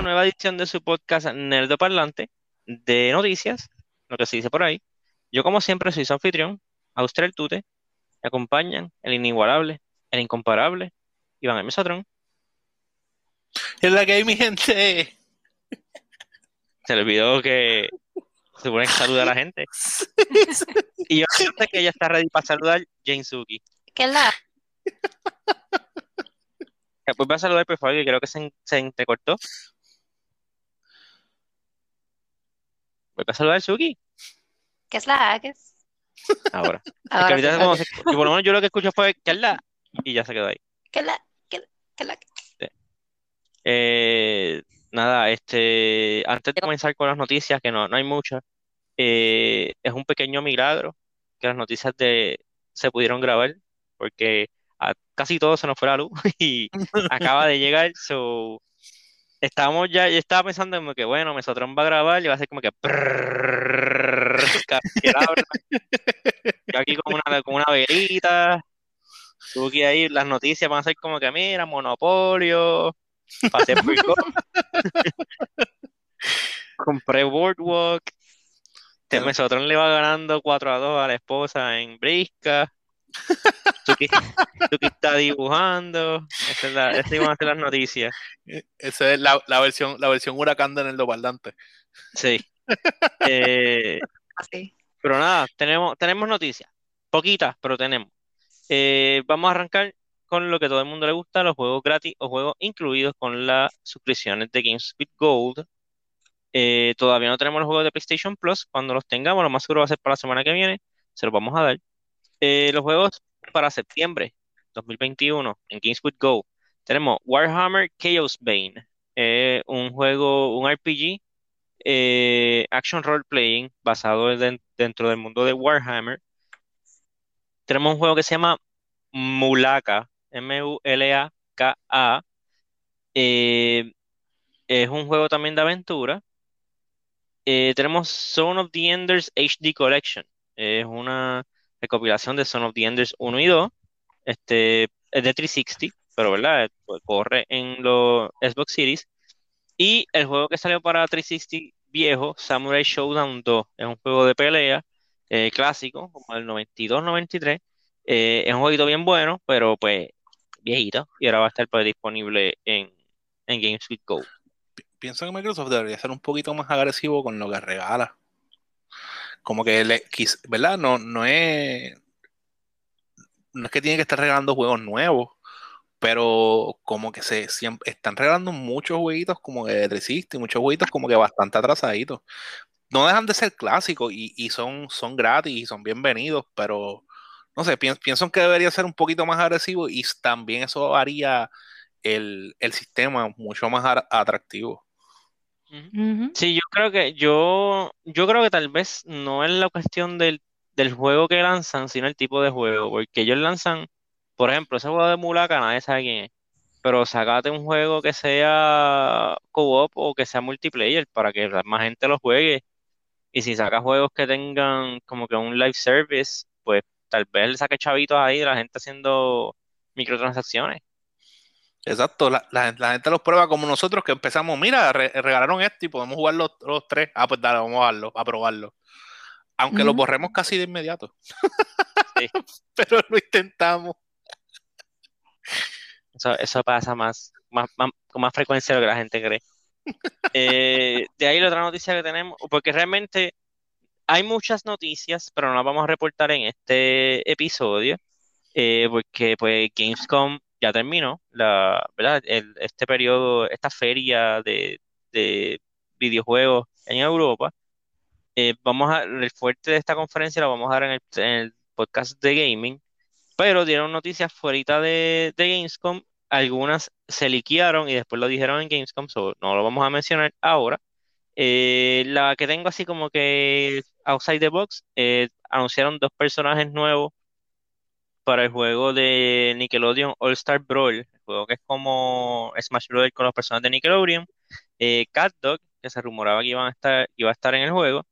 La nueva edición de su podcast Nerdo Parlante de noticias, lo que se dice por ahí. Yo, como siempre, soy su anfitrión, Austral Tute. Me acompañan el inigualable, el incomparable, Iván el Mesotrón. Es la que hay, mi gente. Se le olvidó que se supone que saluda a la gente. Y yo sé que ella está ready para saludar Jane Suki. ¿Qué es la? Después va a saludar, por favor, que creo que se, se entrecortó. ¿Vuelve a saludar Suki? ¿Qué es la? ¿Qué es? Ahora. Es que Ahora ahorita sí, como y por lo menos yo lo que escucho fue que es la y ya se quedó ahí. ¿Qué es la? ¿Qué? ¿Qué es la? Eh, nada, este, antes de comenzar con las noticias, que no, no hay muchas, eh, es un pequeño milagro que las noticias de, se pudieron grabar, porque a casi todo se nos fue la luz y acaba de llegar, so, estábamos ya, yo estaba pensando como que, bueno, Mesotrón va a grabar y va a ser como que que. Yo aquí con una, con una velita, Suki ahí, las noticias van a ser como que, mira, monopolio, pasé por compré Boardwalk, Ya. Mesotrón le va ganando 4 a 2 a la esposa en Brisca, Suki, Suki está dibujando, esa es la, esas iban a ser las noticias, Esa es la, la versión, la versión huracán de Nerdo Parlante. sí. Eh, Así. Pero nada, tenemos, tenemos noticias. Poquitas, pero tenemos. Eh, vamos a arrancar con lo que a todo el mundo le gusta, los juegos gratis o juegos incluidos con las suscripciones de Games with Gold. Eh, todavía no tenemos los juegos de PlayStation Plus. Cuando los tengamos, lo más seguro va a ser para la semana que viene. Se los vamos a dar. Eh, los juegos para septiembre 2021 en Games with Gold. Tenemos Warhammer Chaos Bane. eh, un juego, un RPG eh, action role playing basado en- dentro del mundo de Warhammer. Tenemos un juego que se llama Mulaka, M-U-L-A-K-A. Es un juego también de aventura. Tenemos Son of the Enders HD Collection. Es una recopilación de Son of the Enders 1 y 2. Este, es de 360, pero ¿verdad? Pues corre en los Xbox Series. Y el juego que salió para 360 viejo, Samurai Showdown 2, es un juego de pelea eh, clásico, como el 92-93. Eh, es un jueguito bien bueno, pero pues viejito. Y ahora va a estar pues, disponible en, en Games with Go. Pi- Pienso que Microsoft debería ser un poquito más agresivo con lo que regala. Como que, le, ¿verdad? No, no es, no es que tiene que estar regalando juegos nuevos, pero como que se siempre están regalando muchos jueguitos como que de 360 y muchos jueguitos como que bastante atrasaditos. No dejan de ser clásicos y, y son, son gratis y son bienvenidos, pero no sé, pienso, pienso que debería ser un poquito más agresivo y también eso haría el, el sistema mucho más ara- Sí, yo creo que yo, yo creo que tal vez no es la cuestión del, del juego que lanzan, sino el tipo de juego, porque ellos lanzan, por ejemplo, ese juego de Mulaka, nadie sabe quién es, pero sacate un juego que sea co-op o que sea multiplayer para que más gente lo juegue, y si sacas juegos que tengan como que un live service, pues tal vez le saque chavitos ahí, la gente haciendo microtransacciones. Exacto, la, la- la gente los prueba como nosotros que empezamos, mira, re- regalaron esto y podemos jugar los, los tres. Ah, pues dale, vamos a a probarlo. Aunque lo borremos casi de inmediato. Sí. Pero lo intentamos. Eso, eso pasa más, más, más- con más frecuencia de lo que la gente cree. Eh, de ahí la otra noticia que tenemos, porque realmente hay muchas noticias, pero no las vamos a reportar en este episodio, eh, porque pues Gamescom ya terminó, la, ¿verdad? El- este periodo, esta feria de, de videojuegos en Europa. Eh, vamos a, el fuerte de esta conferencia lo vamos a dar en el, en el podcast de gaming, pero dieron noticias fuera de, de Gamescom, algunas se liquearon y después lo dijeron en Gamescom, so no lo vamos a mencionar ahora. Eh, la que tengo así como que outside the box, eh, anunciaron dos personajes nuevos para el juego de Nickelodeon All Star Brawl, el juego que es como Smash Bros. con los personajes de Nickelodeon, eh, Cat Dog, que se rumoraba que iban a estar, iba a estar en el juego,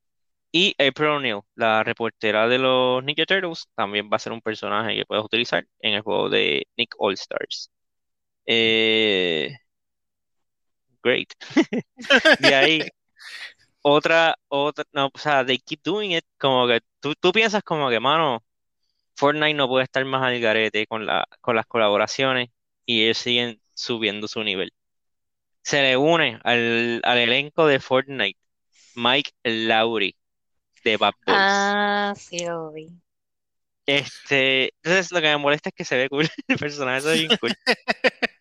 y April O'Neil, la reportera de los Ninja Turtles, también va a ser un personaje que puedes utilizar en el juego de Nick All Stars. Eh, great. de ahí, otra, otra, no, o sea, they keep doing it, como que tú, tú piensas como que, mano, Fortnite no puede estar más al garete con, la, con las colaboraciones y ellos siguen subiendo su nivel. Se le une al, al elenco de Fortnite Mike Lowry de Bad Boys. Ah, sí lo vi. Este, entonces lo que me molesta es que se ve cool el personaje, es bien cool.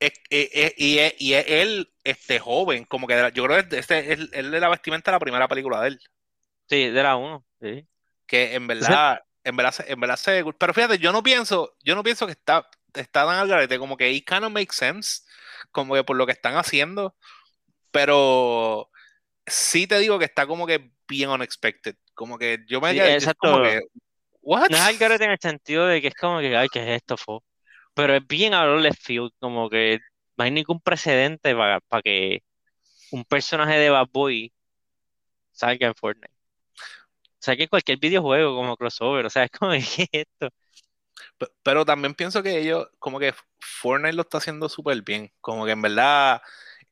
Es- es- y, es- y es él, este joven, como que la- yo creo que este es él de la vestimenta de la primera película de él. Sí, de la uno, sí. Que en verdad, en verdad, en verdad se. Pero fíjate, yo no pienso, yo no pienso que está, está tan al garete, como que it kind of makes sense, como que por lo que están haciendo, pero sí te digo que está como que bien unexpected. Como que yo me Sí, quedé- es como exacto. que, what? No es al garete en el sentido de que es como que, ay, ¿qué es esto, fo? Pero es bien a lo left field, como que no hay ningún precedente para, para que un personaje de Bad Boy salga en Fortnite. O sea, que cualquier videojuego como crossover, o sea, es como, ¿qué es esto? Pe- Pero también pienso que ellos, como que Fortnite lo está haciendo súper bien. Como que en verdad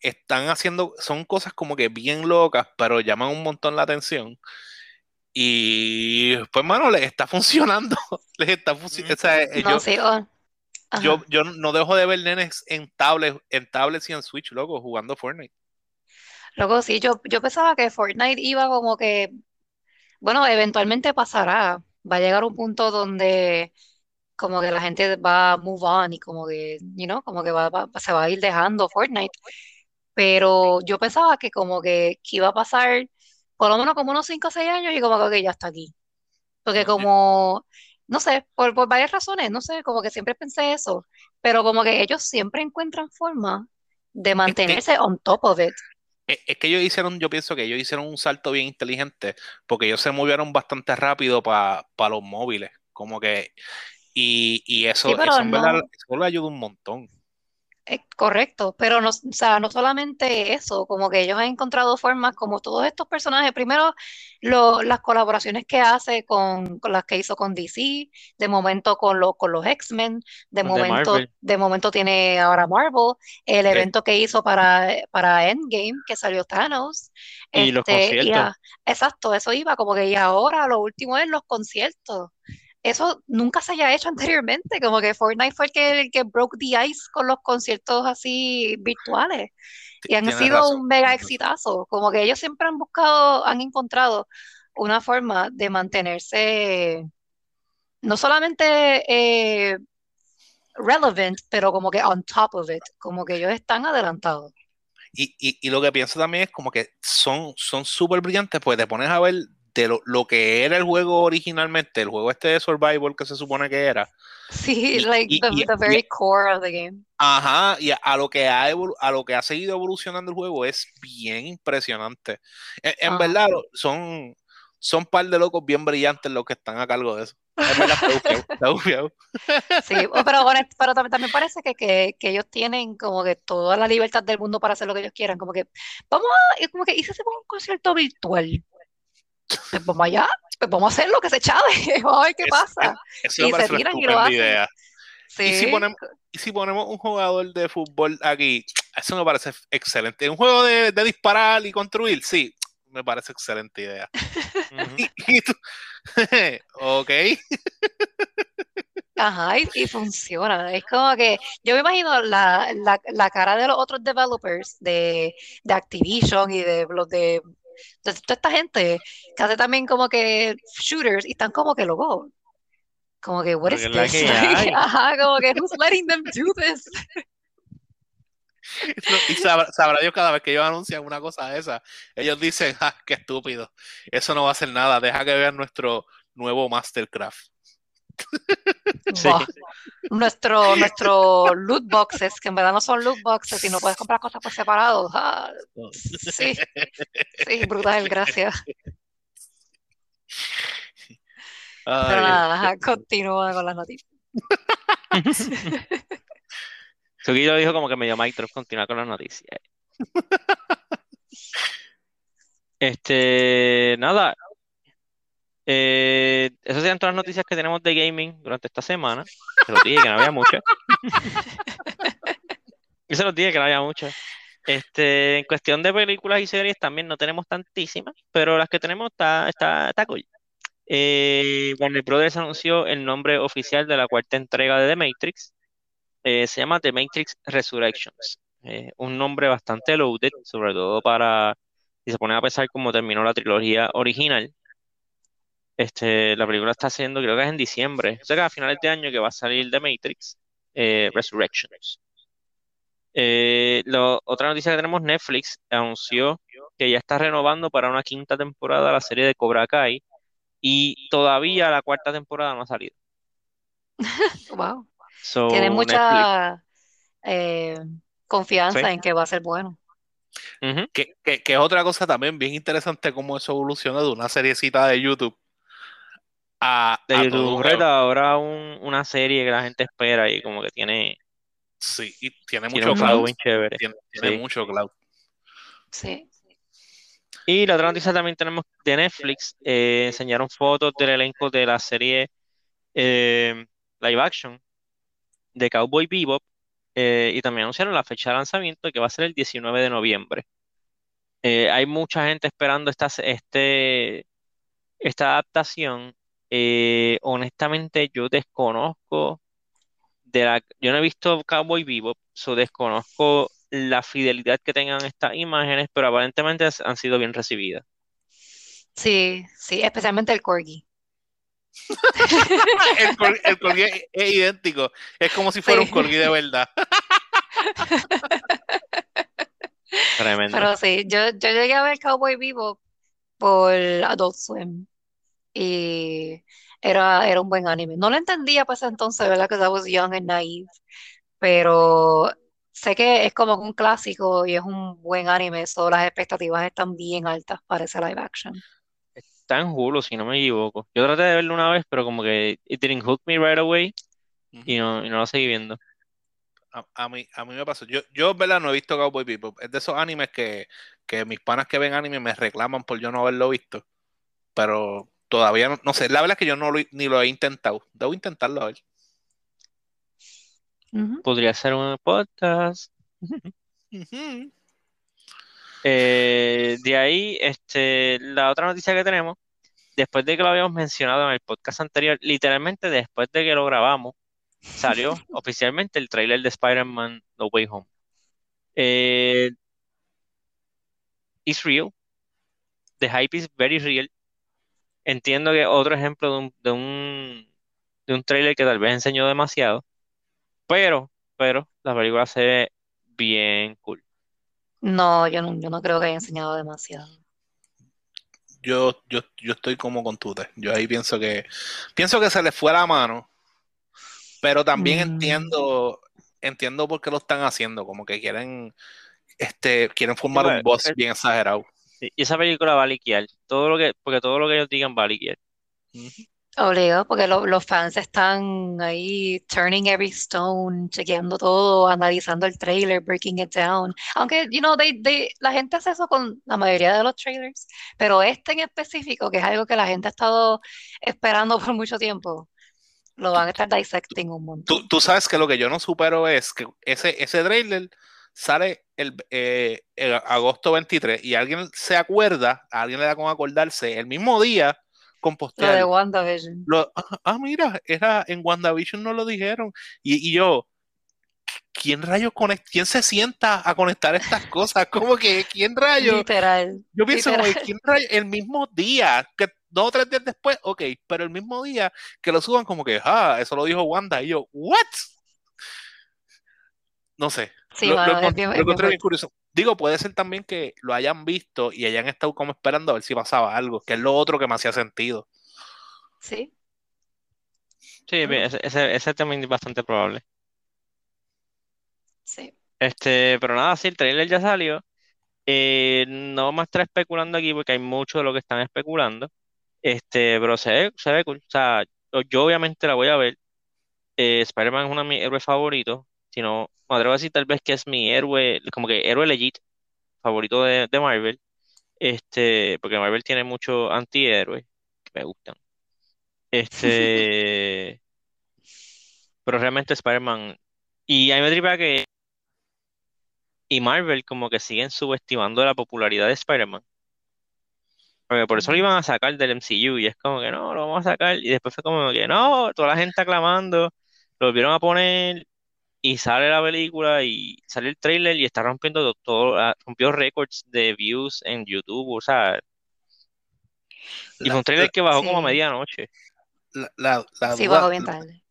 están haciendo, son cosas como que bien locas, pero llaman un montón la atención. Y pues, mano, les está funcionando. Les está funcionando. O sea, No, yo, sí, oh, yo, yo no dejo de ver nenes en tablets, en tablets y en Switch, loco, jugando Fortnite. Luego sí, yo, yo pensaba que Fortnite iba como que, bueno, eventualmente pasará. Va a llegar un punto donde como que la gente va a move on y como que, you know, como que va, va- se va a ir dejando Fortnite. Pero yo pensaba que como que, que iba a pasar por lo menos como unos 5 o 6 años y como que ok, ya está aquí. Porque como, no sé, por, por varias razones, no sé, como que siempre pensé eso. Pero como que ellos siempre encuentran forma de mantenerse on top of it. Es, que ellos hicieron, yo pienso que ellos hicieron un salto bien inteligente, porque ellos se movieron bastante rápido para los móviles, como que, y, y eso, Sí, eso en verdad, no. eso le ayuda un montón. Es correcto, pero no, o sea, no solamente eso, como que ellos han encontrado formas, como todos estos personajes, primero lo- las colaboraciones que hace con, con las que hizo con DC, de momento con, lo- con los X-Men, de De momento, Marvel. de momento tiene ahora Marvel, el evento que hizo para, para Endgame, que salió Thanos, Y los este, y conciertos. a- exacto, eso iba, como que y ahora lo último es los conciertos. Eso nunca se haya hecho anteriormente, como que Fortnite fue el que, el que broke the ice con los conciertos así virtuales y han Tienes sido razón, un mega exitazo, como que ellos siempre han buscado, han encontrado una forma de mantenerse no solamente eh, relevant, pero como que on top of it, como que ellos están adelantados. Y, y, y lo que pienso también es como que son son súper brillantes, pues te pones a ver de lo, lo que era el juego originalmente, el juego este de Survival que se supone que era, Sí, y, like y, the, y- the y- very core of the game. ajá, y a, a lo que ha a lo que ha seguido evolucionando el juego es bien impresionante. En, en Ajá. verdad, son, son par de locos bien brillantes los que están a cargo de eso. En verdad, está bufiado, está bufiado. Sí, pero, honest- pero también, también parece que, que, que ellos tienen como que toda la libertad del mundo para hacer lo que ellos quieran, como que vamos a, como que, ¿y si hacemos un concierto virtual? Pues vamos allá, pues vamos a hacer lo que se chave, vamos a ver qué Es- pasa. Y se tiran y lo hacen. idea. Y si Sí, ponemos, y si ponemos un jugador de fútbol aquí, eso me parece excelente. Un juego de, de disparar y construir, sí, me parece excelente idea. Ujú. Y, y tú, ok, ajá, y, y funciona. Es como que yo me imagino la, la, la cara de los otros developers de, de Activision y de los de, de toda esta gente que hace también como que shooters y están como que locos. Como que, what Porque is this? que Like, ajá, como que, who's letting them do this? No, y sabrá, sabrá Dios cada vez que ellos anuncian una cosa de esa, ellos dicen, ah, qué estúpido, eso no va a hacer nada, deja que vean nuestro nuevo Mastercraft. Sí. Nuestro, nuestro loot boxes, que en verdad no son loot boxes y no puedes comprar cosas por separado. Ah, sí, sí, brutal, gracias. Pero Ay, nada, ajá, continúa con las noticias. Suguito dijo como que me dio Mike Drop continuar con las noticias. Este, nada. Eh, esas serían todas las noticias que tenemos de gaming durante esta semana. Se los dije que no había muchas. Yo se los dije que no había muchas. Este, en cuestión de películas y series también no tenemos tantísimas, pero las que tenemos está, está, está cool. Eh, Warner Brothers anunció el nombre oficial de la cuarta entrega de The Matrix. Eh, se llama The Matrix Resurrections. Eh, un nombre bastante loaded, sobre todo para, si se pone a pensar cómo terminó la trilogía original. Este, la película está haciendo, creo que es en diciembre, o sea que a finales de año que va a salir The Matrix eh, Resurrections. Eh, lo- otra noticia que tenemos, Netflix anunció que ya está renovando para una quinta temporada la serie de Cobra Kai y todavía la cuarta temporada no ha salido. Wow. So, Tiene mucha eh, confianza sí. en que va a ser bueno. Que- que es otra cosa también bien interesante cómo eso evoluciona de una seriecita de YouTube a, De a YouTube Red ahora un- una serie que la gente espera y como que tiene, Sí, y tiene tiene mucho cloud. bien chévere. Tiene, tiene Sí. mucho cloud. Sí. Y la otra noticia también tenemos de Netflix, eh, enseñaron fotos del elenco de la serie eh, live action de Cowboy Bebop eh, y también anunciaron la fecha de lanzamiento que va a ser el 19 de noviembre. Eh, hay mucha gente esperando esta, este, esta adaptación. Eh, honestamente, yo desconozco de la, yo no he visto Cowboy Bebop, so desconozco la fidelidad que tengan estas imágenes, pero aparentemente han sido bien recibidas. Sí, sí, especialmente el corgi. El, colguí es, es idéntico. Es como si fuera Sí. un colguí de verdad. Tremendo. Pero sí, yo, yo llegué a ver Cowboy Vivo por Adult Swim y era, era un buen anime. No lo entendía para ese entonces, ¿verdad? Que I was young and naive, pero sé que es como un clásico y es un buen anime, so las expectativas están bien altas para ese live action. Está en Hulu, si no me equivoco. Yo traté de verlo una vez, pero como que it didn't hook me right away y no, y no lo seguí viendo. A, a mí, a mí me pasó. Yo, yo, en verdad, no he visto Cowboy Bebop. Es de esos animes que, que mis panas que ven anime me reclaman por yo no haberlo visto. Pero todavía no, no sé. La verdad es que yo no lo, ni lo he intentado. Debo intentarlo a ver. Podría ser un podcast. Eh, de ahí, este, la otra noticia que tenemos, después de que lo habíamos mencionado en el podcast anterior, literalmente después de que lo grabamos, salió oficialmente el tráiler de Spider-Man No Way Home. Eh, it's real. The hype is very real. Entiendo que otro ejemplo de un, de un, de un tráiler que tal vez enseñó demasiado, pero, pero la película se ve bien cool. No, yo no, yo no creo que haya enseñado demasiado. Yo, yo, yo estoy como con Tute. Yo ahí pienso que pienso que se les fue la mano. Pero también Mm. entiendo, entiendo por qué lo están haciendo. Como que quieren, este, quieren formar Sí, un boss bien exagerado. Sí, Y esa película va a liquear. Todo lo que, porque todo lo que ellos digan va a liquear. Obligado, porque lo- los fans están ahí turning every stone, chequeando todo, analizando el trailer, breaking it down. Aunque, you know, they- they- la gente hace eso con la mayoría de los trailers, pero este en específico, que es algo que la gente ha estado esperando por mucho tiempo, lo van a estar dissecting un montón. Tú, tú sabes que lo que yo no supero es que ese, ese trailer sale el, eh, el agosto 23 y alguien se acuerda, a alguien le da con acordarse el mismo día con Lo de. WandaVision. Lo- ah, ah, mira, era en WandaVision no lo dijeron. Y, y yo, ¿quién rayos conect, quién se sienta a conectar estas cosas? Como que, ¿quién rayos? Literal. Yo pienso, como. ¿quién rayos? El mismo día, que dos o tres días después, ok, pero el mismo día que lo suban como que, ah, eso lo dijo Wanda. Y yo, ¿what? No sé. Sí, lo, lo mano, es encont- bien, lo es bien encontré bien fuerte. curioso. Digo, puede ser también que lo hayan visto y hayan estado como esperando a ver si pasaba algo, que es lo otro que me hacía sentido. Sí. Sí, ese, ese, ese también es bastante probable. Sí. Este, pero nada, sí, el trailer ya salió. Eh, no vamos a estar especulando aquí porque hay mucho de lo que están especulando. Este, pero se ve, se ve cool. O sea, yo, yo obviamente la voy a ver. Eh, Spider-Man es uno de mis héroes favoritos. Si no, me atrevo a decir tal vez que es mi héroe, como que héroe legit favorito de, de Marvel. Este, porque Marvel tiene muchos antihéroes que me gustan. Este, pero realmente Spider-Man. Y a mí me tripa que y Marvel como que siguen subestimando la popularidad de Spider-Man. Porque por eso lo iban a sacar del MCU y es como que no, lo vamos a sacar. Y después fue como que no, toda la gente aclamando, lo volvieron a poner y sale la película y sale el trailer y está rompiendo todo, ah, rompió récords de views en YouTube, o sea. Y fue un trailer que bajó sí. como a medianoche. La, la- la Sí, duda, bajó bien tarde.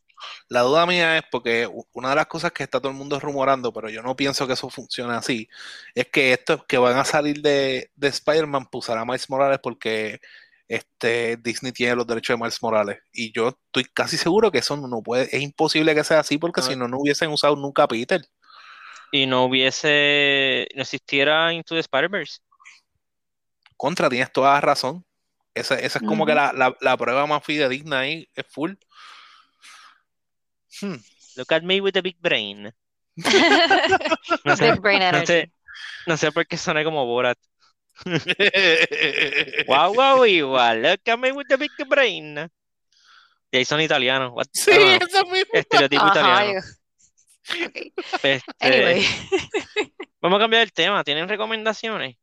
la duda mía es porque una de las cosas que está todo el mundo rumorando, pero yo no pienso que eso funcione así, es que estos que van a salir de, de Spider-Man pues, usará Miles Morales porque este, Disney tiene los derechos de Miles Morales. Y yo estoy casi seguro que eso no puede, es imposible que sea así porque No. si no, no hubiesen usado nunca a Peter. Y no hubiese, no existiera Into the Spider-Verse. Contra, tienes toda la razón. Esa, esa es como que la, la- la prueba más fidedigna ahí, es full. Hmm. Look at me with the big brain. No sé, Big brain no energy. sé, no sé por qué soné como Borat. Wow, wow, igual. Look at me with the big brain. Y ahí son italianos. What- Sí, know, eso mismo. Estereotipo Ajá, italiano. yo- ok. Este, Anyway. vamos a cambiar el tema. ¿Tienen recomendaciones?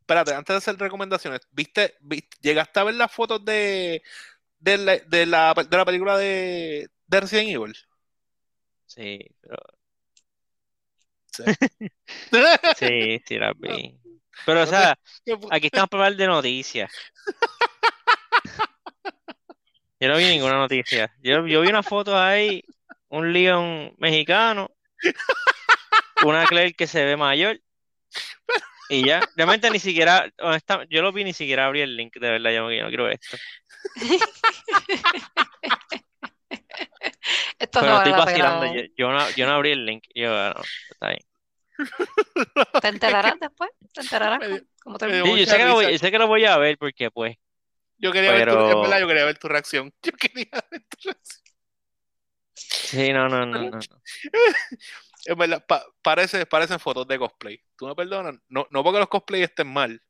Espérate, antes de hacer recomendaciones, ¿viste, viste- llegaste a ver las fotos de, de, la, de, la, de la película de, de Resident Evil? Sí, pero Sí. sí, sí las vi. Pero, o sea, aquí estamos para hablar de noticias. Yo no vi ninguna noticia. Yo, yo vi una foto ahí, un Leon mexicano, una Claire que se ve mayor, y ya. Realmente ni siquiera, honesta- yo lo vi ni siquiera abrí el link, de verdad, yo, no- yo no quiero esto. Esto Pero no estoy vacilando, yo, yo no, yo no abrí el link. Yo, no, está bien. Te enterarás después. Te enterarás cómo- Sí, yo sé que lo voy, risa. yo sé que lo voy a ver porque, pues, Yo quería ver tu, Pero- en verdad, yo quería ver tu reacción. Yo quería ver tu reacción. sí, no, no, no, no. En verdad, pa- parece, parecen fotos de cosplay. ¿Tú me perdonas? No, no porque los cosplay estén mal,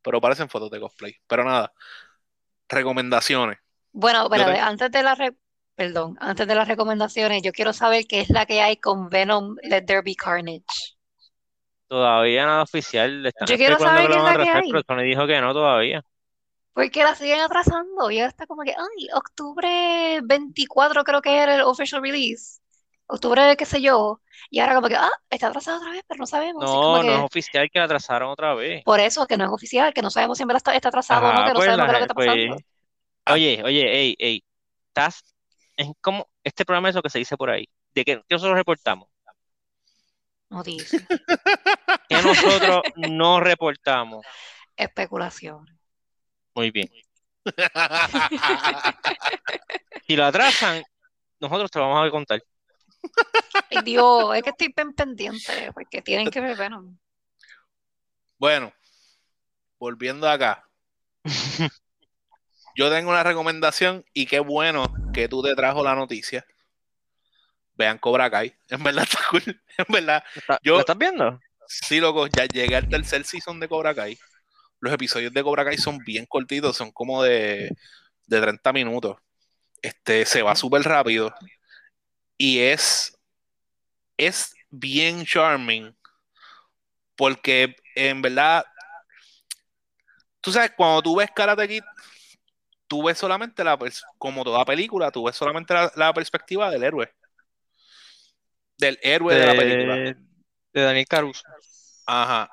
pero parecen fotos de cosplay. Pero nada, recomendaciones. Bueno, te- antes de la re- perdón, antes de las recomendaciones, yo quiero saber qué es la que hay con Venom Let There Be Carnage. Todavía nada oficial. Le están Yo quiero saber qué es la que hay. pero Sony dijo que no todavía. Porque la siguen atrasando. Ya está como que, ay, octubre 24 creo que era el official release. Octubre, qué sé yo. Y ahora como que, ah, está atrasado otra vez, pero no sabemos. Como No, no es oficial que la atrasaron otra vez. por eso, que no es oficial, que no sabemos si en verdad está, está atrasado o no, que no pues sabemos la qué es lo que está pues. pasando. Oye, oye, ey, ey. Estás. Es como. Este programa es lo que se dice por ahí. De que nosotros reportamos. Noticias, Que nosotros no reportamos. especulación. Muy bien. Si lo atrasan, nosotros te lo vamos a contar. Ay, Dios, es que estoy pen- pendiente, porque tienen que ver Venom. bueno, volviendo acá. Yo tengo una recomendación y qué bueno que tú te trajo la noticia. Vean Cobra Kai. En verdad está cool. En verdad. ¿Está- Yo- ¿Lo estás viendo? Sí, loco, ya llegué al tercer season de Cobra Kai. Los episodios de Cobra Kai son bien cortitos, son como de, de 30 minutos. Este, se va súper rápido. Y es, es bien charming. Porque en verdad, tú sabes, cuando tú ves Karate Kid, tú ves solamente la, como toda película, tú ves solamente la, la perspectiva del héroe. Del héroe de la película. De, de Daniel Caruso. Ajá.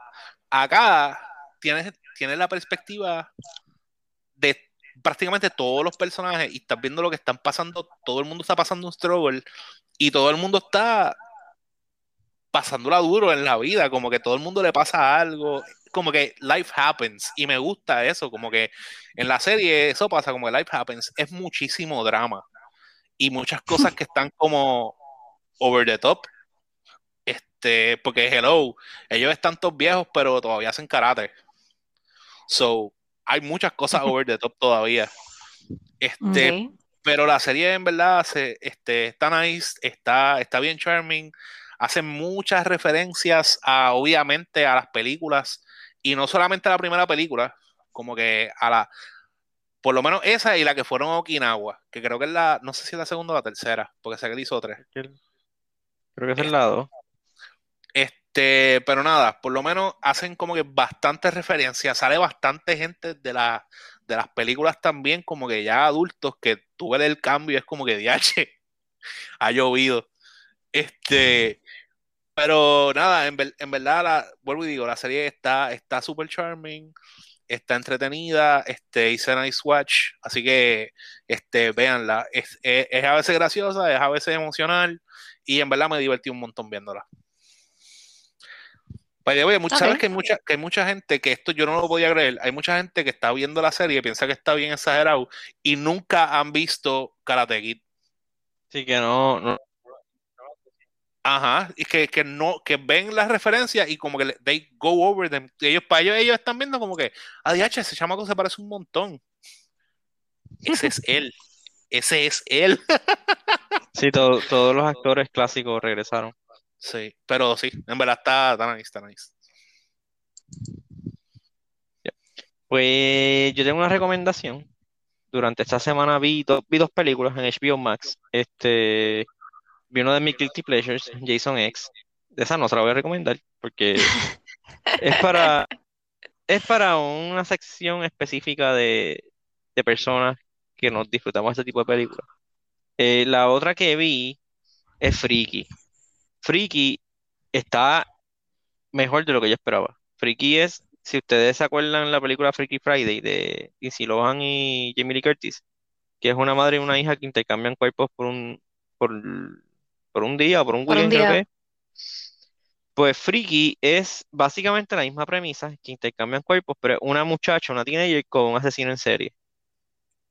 Acá tienes, tienes la perspectiva de prácticamente todos los personajes y estás viendo lo que están pasando. Todo el mundo está pasando un struggle y todo el mundo está pasándola duro en la vida. Como que todo el mundo le pasa algo. Como que life happens. Y me gusta eso. Como que en la serie eso pasa, como que life happens. Es muchísimo drama. Y muchas cosas que están como over the top. Este, porque hello, ellos están todos viejos, pero todavía hacen karate. So, hay muchas cosas over the top todavía. Este, pero la serie en verdad se, este, está nice, está, está bien charming, hace muchas referencias a, obviamente, a las películas, y no solamente a la primera película, como que a la, por lo menos esa y la que fueron a Okinawa, que creo que es la, no sé si es la segunda o la tercera, porque sé que él hizo tres. Creo que es el lado. Este, pero nada, por lo menos hacen como que bastante referencia. Sale bastante gente de, la, de las películas también, como que ya adultos, que tú ves el cambio y es como que DH ha llovido. Este, pero nada, en, ver- en verdad, la, vuelvo y digo, la serie está está súper charming, está entretenida, este, hice Nice Watch, así que este, véanla. Es, es- es a veces graciosa, es a veces emocional, y en verdad me divertí un montón viéndola. By the way, mucha- Ok. sabes que hay mucha, que hay mucha gente que esto yo no lo podía creer. Hay mucha gente que está viendo la serie y piensa que está bien exagerado y nunca han visto Karate Kid. Así que no, no- Ajá, y que, que no, que ven las referencias y como que le- they go over them. Ellos, para ellos, ellos están viendo como que, ah, diache, ese chamaco se parece un montón. Ese es él. Ese es él. sí, to- todos los actores clásicos regresaron. Sí, pero sí, en verdad está, está nice, está nice. Pues yo tengo una recomendación. Durante esta semana vi, do- vi dos películas en HBO Max. Este, vi uno de mis Guilty Pleasures, Jason X. De esa no se la voy a recomendar porque es para, es para una sección específica de, de personas que nos disfrutamos este tipo de películas. Eh, la otra que vi es Freaky. Freaky está mejor de lo que yo esperaba. Freaky es, si ustedes se acuerdan la película Freaky Friday de Lindsay Lohan y Jamie Lee Curtis, que es una madre y una hija que intercambian cuerpos por un, por, por un día o por un Por un weekend, creo día. que. Pues Freaky es básicamente la misma premisa, que intercambian cuerpos, pero una muchacha, una teenager con un asesino en serie.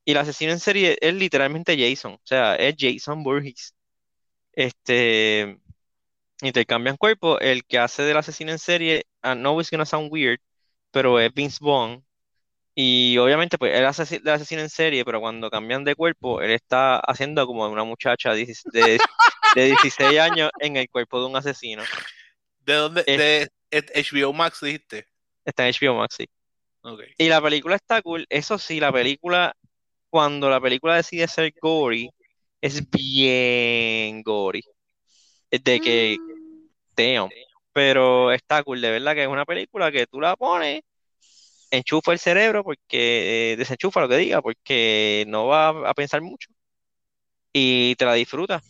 Y el asesino en serie es literalmente Jason, o sea, es Jason Voorhees. Este, intercambian cuerpos. El que hace del asesino en serie, I know it's gonna sound weird, pero es Vince Vaughn. Y obviamente, pues él hace del asesino en serie, pero cuando cambian de cuerpo, él está haciendo como una muchacha de, 16 de, de 16 años en el cuerpo de un asesino. ¿De dónde? Es- De HBO Max dijiste. Está en HBO Max, sí. Y la película está cool. Eso sí, la película, cuando la película decide ser gory, es bien gory. Es de que, Mm, damn. Pero está cool, de verdad que es una película que tú la pones, enchufa el cerebro, porque eh, desenchufa lo que diga, porque no va a pensar mucho. Y te la disfrutas.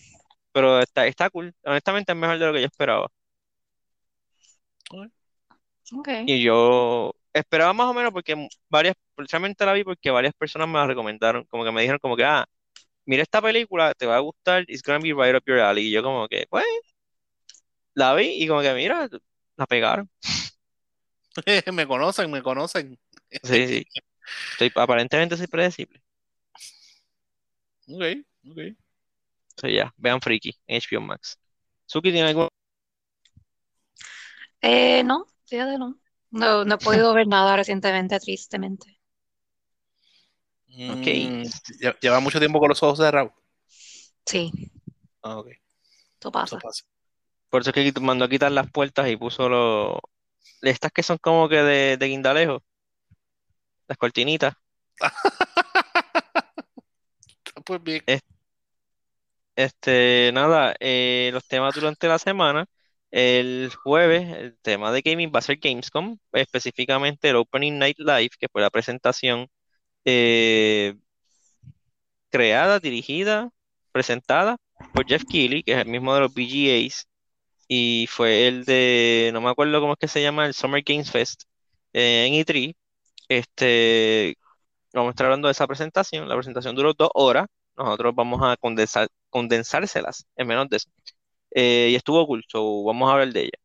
Pero está, está cool. Honestamente es mejor de lo que yo esperaba. ok. Y yo esperaba más o menos porque varias, precisamente la vi porque varias personas me la recomendaron, como que me dijeron como que, ah, mira esta película, te va a gustar, it's gonna be right up your alley. Y yo como que, pues, la vi y como que, mira, la pegaron. me conocen, me conocen. Sí, sí. Soy, aparentemente soy predecible. Ok, ok. So, ya, vean Freaky en HBO Max. Suki tiene algo. Eh, no, fíjate, no. No, no he podido ver nada recientemente, tristemente. Ok. Mm, lle- lleva mucho tiempo con los ojos cerrados. Sí, Ah, ok. eso Eso pasa. pasa. Por eso es que mandó a quitar las puertas y puso los. Estas que son como que de, de guindalejo. Las cortinitas. Pues bien. Este, nada, eh, los temas durante la semana. El jueves, el tema de gaming va a ser Gamescom, específicamente el Opening Night Live, que fue la presentación eh, creada, dirigida, presentada por Jeff Keighley, que es el mismo de los VGAs, y fue el de, no me acuerdo cómo es que se llama, el Summer Games Fest eh, en E3. Este, vamos a estar hablando de esa presentación. La presentación duró dos horas. Nosotros vamos a condensar, condensárselas en menos de eso. Eh, y estuvo cool, so vamos a hablar de ella.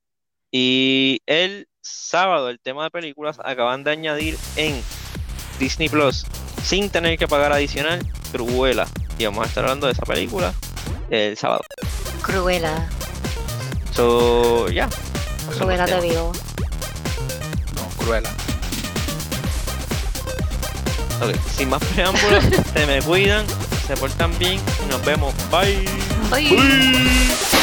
Y el sábado, el tema de películas, acaban de añadir en Disney Plus, sin tener que pagar adicional, Cruella. Y vamos a estar hablando de esa película el sábado. Cruela, So, ya. Cruela los te vio. No, cruela. Ok, Sin más preámbulos, se me cuidan, se portan bien y nos vemos. Bye. Bye.